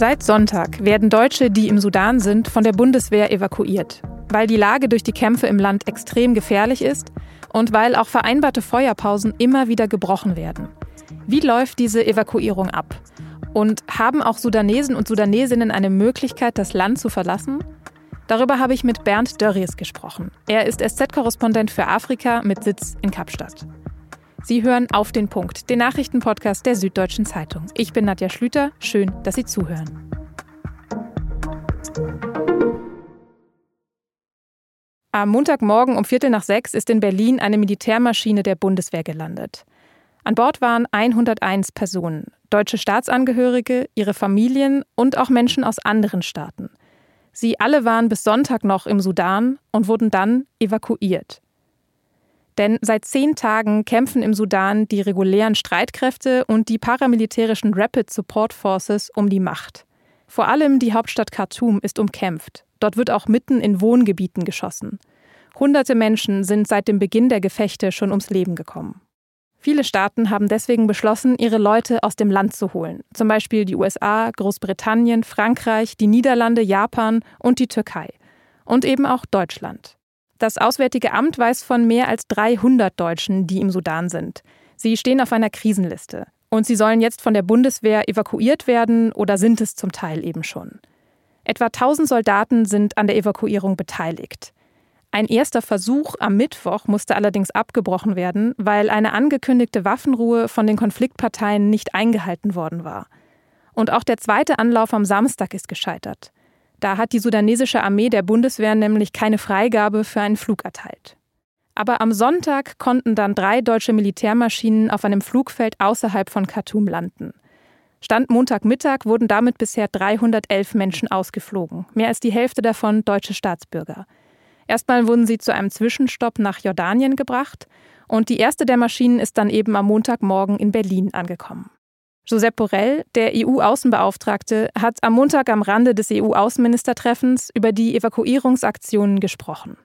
Seit Sonntag werden Deutsche, die im Sudan sind, von der Bundeswehr evakuiert, weil die Lage durch die Kämpfe im Land extrem gefährlich ist und weil auch vereinbarte Feuerpausen immer wieder gebrochen werden. Wie läuft diese Evakuierung ab? Und haben auch Sudanesen und Sudanesinnen eine Möglichkeit, das Land zu verlassen? Darüber habe ich mit Bernd Dörries gesprochen. Er ist SZ-Korrespondent für Afrika mit Sitz in Kapstadt. Sie hören auf den Punkt, den Nachrichtenpodcast der Süddeutschen Zeitung. Ich bin Nadja Schlüter. Schön, dass Sie zuhören. Am Montagmorgen um Viertel nach sechs ist in Berlin eine Militärmaschine der Bundeswehr gelandet. An Bord waren 101 Personen, deutsche Staatsangehörige, ihre Familien und auch Menschen aus anderen Staaten. Sie alle waren bis Sonntag noch im Sudan und wurden dann evakuiert. Denn seit zehn Tagen kämpfen im Sudan die regulären Streitkräfte und die paramilitärischen Rapid Support Forces um die Macht. Vor allem die Hauptstadt Khartoum ist umkämpft. Dort wird auch mitten in Wohngebieten geschossen. Hunderte Menschen sind seit dem Beginn der Gefechte schon ums Leben gekommen. Viele Staaten haben deswegen beschlossen, ihre Leute aus dem Land zu holen. Zum Beispiel die USA, Großbritannien, Frankreich, die Niederlande, Japan und die Türkei. Und eben auch Deutschland. Das Auswärtige Amt weiß von mehr als 300 Deutschen, die im Sudan sind. Sie stehen auf einer Krisenliste. Und sie sollen jetzt von der Bundeswehr evakuiert werden oder sind es zum Teil eben schon. Etwa 1000 Soldaten sind an der Evakuierung beteiligt. Ein erster Versuch am Mittwoch musste allerdings abgebrochen werden, weil eine angekündigte Waffenruhe von den Konfliktparteien nicht eingehalten worden war. Und auch der zweite Anlauf am Samstag ist gescheitert. Da hat die sudanesische Armee der Bundeswehr nämlich keine Freigabe für einen Flug erteilt. Aber am Sonntag konnten dann drei deutsche Militärmaschinen auf einem Flugfeld außerhalb von Khartoum landen. Stand Montagmittag wurden damit bisher 311 Menschen ausgeflogen, mehr als die Hälfte davon deutsche Staatsbürger. Erstmal wurden sie zu einem Zwischenstopp nach Jordanien gebracht und die erste der Maschinen ist dann eben am Montagmorgen in Berlin angekommen. Josep Borrell, der EU-Außenbeauftragte, hat am Montag am Rande des EU-Außenministertreffens über die Evakuierungsaktionen gesprochen.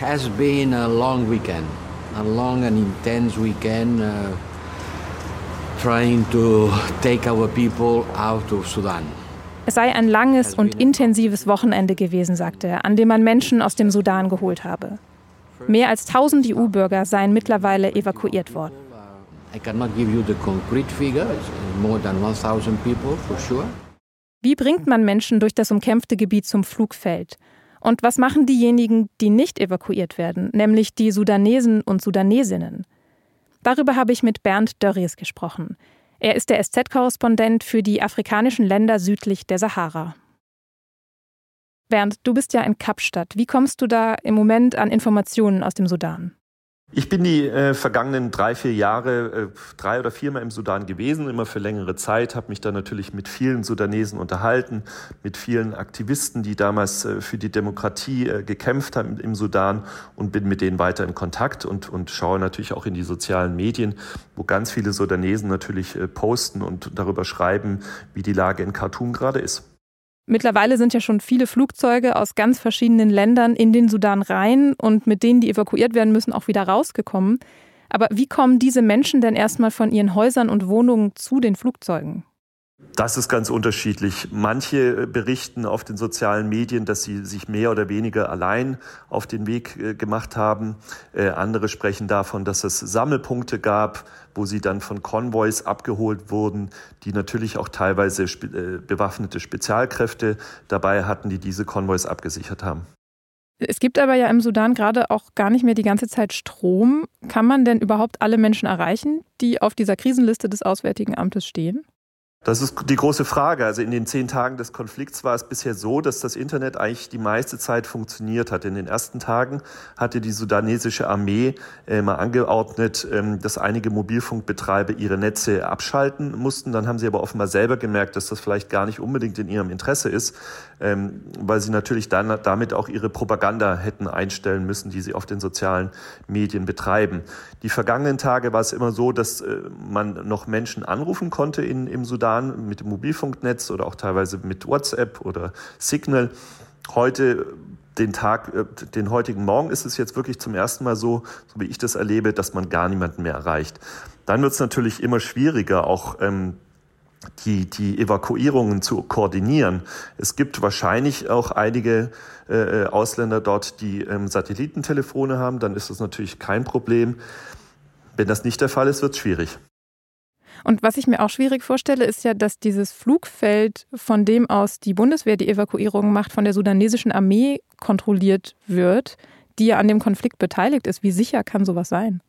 Has been a long weekend, a long and intense weekend, uh, trying to take our people out of Sudan. Es sei ein langes und intensives Wochenende gewesen, sagte er, an dem man Menschen aus dem Sudan geholt habe. Mehr als 1000 EU-Bürger seien mittlerweile evakuiert worden. Wie bringt man Menschen durch das umkämpfte Gebiet zum Flugfeld? Und was machen diejenigen, die nicht evakuiert werden, nämlich die Sudanesen und Sudanesinnen? Darüber habe ich mit Bernd Dörries gesprochen. Er ist der SZ-Korrespondent für die afrikanischen Länder südlich der Sahara. Bernd, du bist ja in Kapstadt. Wie kommst du da im Moment an Informationen aus dem Sudan? Ich bin die äh, vergangenen drei, vier Jahre äh, drei oder viermal im Sudan gewesen, immer für längere Zeit, habe mich da natürlich mit vielen Sudanesen unterhalten, mit vielen Aktivisten, die damals äh, für die Demokratie äh, gekämpft haben im Sudan und bin mit denen weiter in Kontakt und, und schaue natürlich auch in die sozialen Medien, wo ganz viele Sudanesen natürlich äh, posten und darüber schreiben, wie die Lage in Khartoum gerade ist. Mittlerweile sind ja schon viele Flugzeuge aus ganz verschiedenen Ländern in den Sudan rein und mit denen, die evakuiert werden müssen, auch wieder rausgekommen. Aber wie kommen diese Menschen denn erstmal von ihren Häusern und Wohnungen zu den Flugzeugen? Das ist ganz unterschiedlich. Manche äh, berichten auf den sozialen Medien, dass sie sich mehr oder weniger allein auf den Weg äh, gemacht haben. Äh, andere sprechen davon, dass es Sammelpunkte gab, wo sie dann von Konvois abgeholt wurden, die natürlich auch teilweise bewaffnete Spezialkräfte dabei hatten, die diese Konvois abgesichert haben. Es gibt aber ja im Sudan gerade auch gar nicht mehr die ganze Zeit Strom. Kann man denn überhaupt alle Menschen erreichen, die auf dieser Krisenliste des Auswärtigen Amtes stehen? Das ist die große Frage. Also in den zehn Tagen des Konflikts war es bisher so, dass das Internet eigentlich die meiste Zeit funktioniert hat. In den ersten Tagen hatte die sudanesische Armee äh, mal angeordnet, ähm, dass einige Mobilfunkbetreiber ihre Netze abschalten mussten. Dann haben sie aber offenbar selber gemerkt, dass das vielleicht gar nicht unbedingt in ihrem Interesse ist, ähm, weil sie natürlich dann damit auch ihre Propaganda hätten einstellen müssen, die sie auf den sozialen Medien betreiben. Die vergangenen Tage war es immer so, dass äh, man noch Menschen anrufen konnte in, im Sudan Jahren mit dem Mobilfunknetz oder auch teilweise mit WhatsApp oder Signal. Heute den Tag, äh, den heutigen Morgen ist es jetzt wirklich zum ersten Mal so, so wie ich das erlebe, dass man gar niemanden mehr erreicht. Dann wird es natürlich immer schwieriger, auch ähm, die, die Evakuierungen zu koordinieren. Es gibt wahrscheinlich auch einige äh, Ausländer dort, die ähm, Satellitentelefone haben. Dann ist das natürlich kein Problem. Wenn das nicht der Fall ist, wird es schwierig. Und was ich mir auch schwierig vorstelle, ist ja, dass dieses Flugfeld, von dem aus die Bundeswehr die Evakuierung macht, von der sudanesischen Armee kontrolliert wird, die ja an dem Konflikt beteiligt ist. Wie sicher kann sowas sein?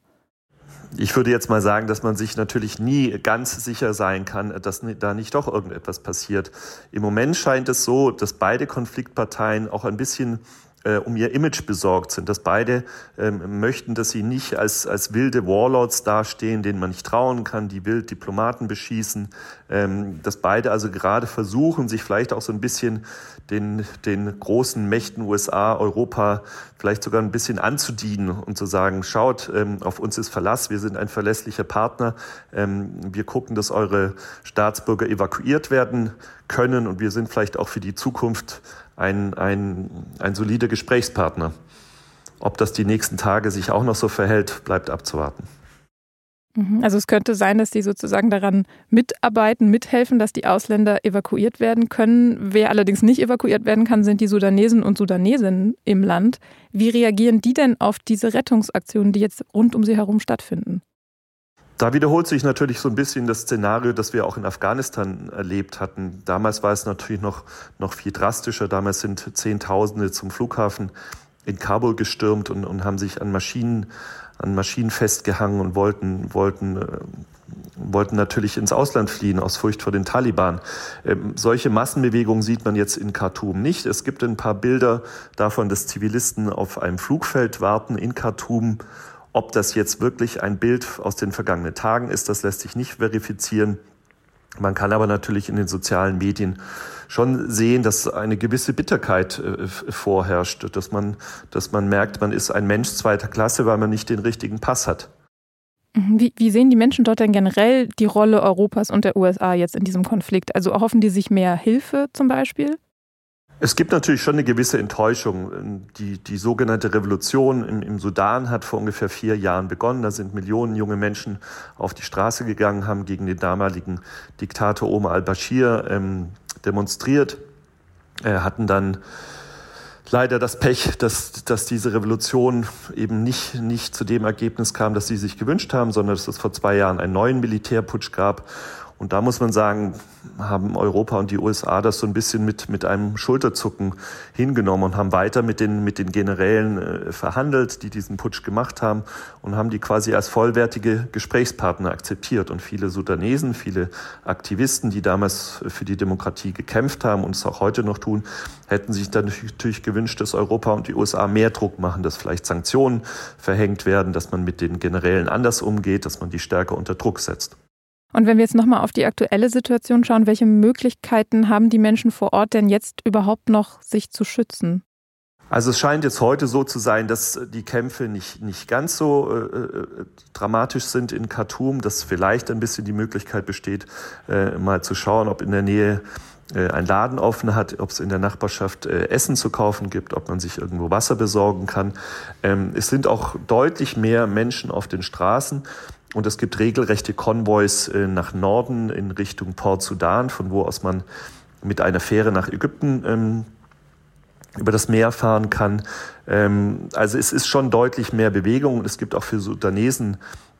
Ich würde jetzt mal sagen, dass man sich natürlich nie ganz sicher sein kann, dass da nicht doch irgendetwas passiert. Im Moment scheint es so, dass beide Konfliktparteien auch ein bisschen äh, um ihr Image besorgt sind, dass beide ähm, möchten, dass sie nicht als, als wilde Warlords dastehen, denen man nicht trauen kann, die wild Diplomaten beschießen, ähm, dass beide also gerade versuchen, sich vielleicht auch so ein bisschen den, den großen Mächten USA, Europa vielleicht sogar ein bisschen anzudienen und zu sagen, schaut, ähm, auf uns ist Verlass, wir sind ein verlässlicher Partner, ähm, wir gucken, dass eure Staatsbürger evakuiert werden können und wir sind vielleicht auch für die Zukunft ein, ein, ein solider Gesprächspartner. Ob das die nächsten Tage sich auch noch so verhält, bleibt abzuwarten. Mhm. Also es könnte sein, dass die sozusagen daran mitarbeiten, mithelfen, dass die Ausländer evakuiert werden können. Wer allerdings nicht evakuiert werden kann, sind die Sudanesen und Sudanesinnen im Land. Wie reagieren die denn auf diese Rettungsaktionen, die jetzt rund um sie herum stattfinden? Da wiederholt sich natürlich so ein bisschen das Szenario, das wir auch in Afghanistan erlebt hatten. Damals war es natürlich noch, noch viel drastischer. Damals sind Zehntausende zum Flughafen in Kabul gestürmt und, und haben sich an Maschinen, an Maschinen festgehangen und wollten, wollten, äh, wollten natürlich ins Ausland fliehen aus Furcht vor den Taliban. Ähm, solche Massenbewegungen sieht man jetzt in Khartoum nicht. Es gibt ein paar Bilder davon, dass Zivilisten auf einem Flugfeld warten in Khartoum ob das jetzt wirklich ein Bild aus den vergangenen Tagen ist, das lässt sich nicht verifizieren. Man kann aber natürlich in den sozialen Medien schon sehen, dass eine gewisse Bitterkeit äh, vorherrscht, dass man, dass man merkt, man ist ein Mensch zweiter Klasse, weil man nicht den richtigen Pass hat. Mhm. Wie, wie, sehen die Menschen dort denn generell die Rolle Europas und der USA jetzt in diesem Konflikt? Also erhoffen die sich mehr Hilfe zum Beispiel? Es gibt natürlich schon eine gewisse Enttäuschung. Die, die sogenannte Revolution im, im, Sudan hat vor ungefähr vier Jahren begonnen. Da sind Millionen junge Menschen auf die Straße gegangen, haben gegen den damaligen Diktator Omar al-Bashir ähm, demonstriert, äh, hatten dann leider das Pech, dass, dass diese Revolution eben nicht, nicht zu dem Ergebnis kam, das sie sich gewünscht haben, sondern dass es vor zwei Jahren einen neuen Militärputsch gab und da muss man sagen, haben Europa und die USA das so ein bisschen mit, mit einem Schulterzucken hingenommen und haben weiter mit den, mit den Generälen äh, verhandelt, die diesen Putsch gemacht haben und haben die quasi als vollwertige Gesprächspartner akzeptiert. Und viele Sudanesen, viele Aktivisten, die damals für die Demokratie gekämpft haben und es auch heute noch tun, hätten sich dann natürlich gewünscht, dass Europa und die USA mehr Druck machen, dass vielleicht Sanktionen verhängt werden, dass man mit den Generälen anders umgeht, dass man die stärker unter Druck setzt. Und wenn wir jetzt nochmal auf die aktuelle Situation schauen, welche Möglichkeiten haben die Menschen vor Ort denn jetzt überhaupt noch, sich zu schützen? Also es scheint jetzt heute so zu sein, dass die Kämpfe nicht, nicht ganz so äh, äh, dramatisch sind in Khartoum, dass vielleicht ein bisschen die Möglichkeit besteht, äh, mal zu schauen, ob in der Nähe äh, ein Laden offen hat, ob es in der Nachbarschaft äh, Essen zu kaufen gibt, ob man sich irgendwo Wasser besorgen kann. Ähm, es sind auch deutlich mehr Menschen auf den Straßen. Und es gibt regelrechte Konvois äh, nach Norden in Richtung Port Sudan, von wo aus man mit einer Fähre nach Ägypten ähm, über das Meer fahren kann. Ähm, also es ist schon deutlich mehr Bewegung und es gibt auch für Sudanesen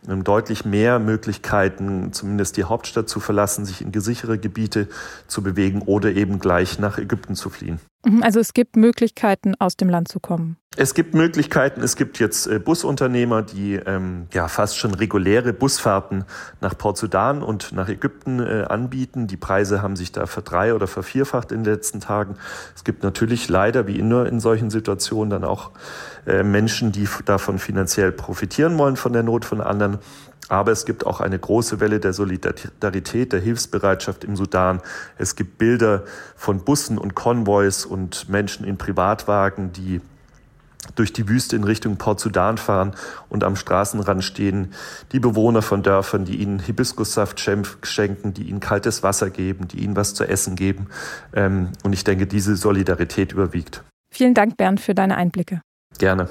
ähm, deutlich mehr Möglichkeiten, zumindest die Hauptstadt zu verlassen, sich in gesichere Gebiete zu bewegen oder eben gleich nach Ägypten zu fliehen. Mhm, also es gibt Möglichkeiten, aus dem Land zu kommen. Es gibt Möglichkeiten. Es gibt jetzt äh, Busunternehmer, die ähm, ja fast schon reguläre Busfahrten nach Port Sudan und nach Ägypten äh, anbieten. Die Preise haben sich da verdrei- oder vervierfacht in den letzten Tagen. Es gibt natürlich leider, wie immer in solchen Situationen, dann auch äh, Menschen, die davon finanziell profitieren wollen von der Not von anderen. Aber es gibt auch eine große Welle der Solidarität, der Hilfsbereitschaft im Sudan. Es gibt Bilder von Bussen und Konvois und Menschen in Privatwagen, die durch die Wüste in Richtung Port Sudan fahren und am Straßenrand stehen die Bewohner von Dörfern, die ihnen Hibiskussaft schenken, die ihnen kaltes Wasser geben, die ihnen was zu essen geben. Ähm, und ich denke, diese Solidarität überwiegt. Vielen Dank, Bernd, für deine Einblicke. Gerne.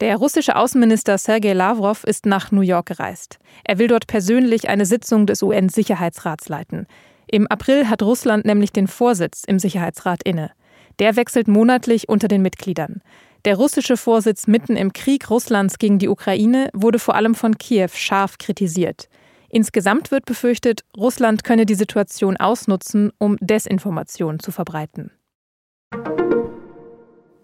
Der russische Außenminister Sergei Lavrov ist nach New York gereist. Er will dort persönlich eine Sitzung des UN-Sicherheitsrats leiten. Im April hat Russland nämlich den Vorsitz im Sicherheitsrat inne. Der wechselt monatlich unter den Mitgliedern. Der russische Vorsitz mitten im Krieg Russlands gegen die Ukraine wurde vor allem von Kiew scharf kritisiert. Insgesamt wird befürchtet, Russland könne die Situation ausnutzen, um Desinformation zu verbreiten.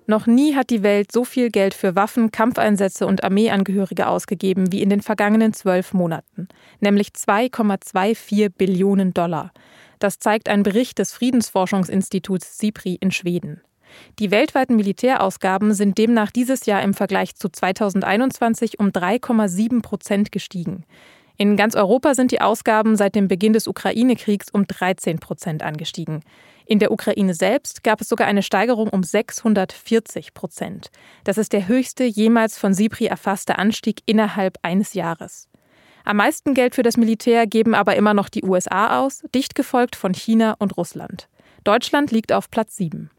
Noch nie hat die Welt so viel Geld für Waffen, Kampfeinsätze und Armeeangehörige ausgegeben wie in den vergangenen zwölf Monaten, nämlich 2,24 Billionen Dollar. Das zeigt ein Bericht des Friedensforschungsinstituts SIPRI in Schweden. Die weltweiten Militärausgaben sind demnach dieses Jahr im Vergleich zu 2021 um 3,7 Prozent gestiegen. In ganz Europa sind die Ausgaben seit dem Beginn des Ukraine-Kriegs um 13 Prozent angestiegen. In der Ukraine selbst gab es sogar eine Steigerung um 640 Prozent. Das ist der höchste jemals von SIPRI erfasste Anstieg innerhalb eines Jahres. Am meisten Geld für das Militär geben aber immer noch die USA aus, dicht gefolgt von China und Russland. Deutschland liegt auf Platz 7.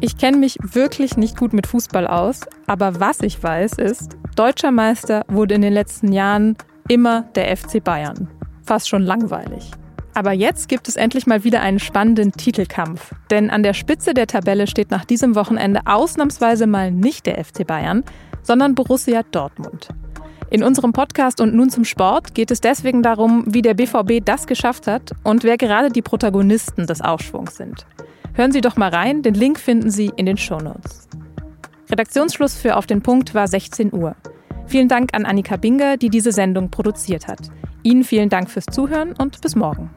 Ich kenne mich wirklich nicht gut mit Fußball aus, aber was ich weiß ist, deutscher Meister wurde in den letzten Jahren immer der FC Bayern. Fast schon langweilig. Aber jetzt gibt es endlich mal wieder einen spannenden Titelkampf. Denn an der Spitze der Tabelle steht nach diesem Wochenende ausnahmsweise mal nicht der FC Bayern, sondern Borussia Dortmund. In unserem Podcast und nun zum Sport geht es deswegen darum, wie der BVB das geschafft hat und wer gerade die Protagonisten des Aufschwungs sind. Hören Sie doch mal rein, den Link finden Sie in den Shownotes. Redaktionsschluss für Auf den Punkt war 16 Uhr. Vielen Dank an Annika Binger, die diese Sendung produziert hat. Ihnen vielen Dank fürs Zuhören und bis morgen.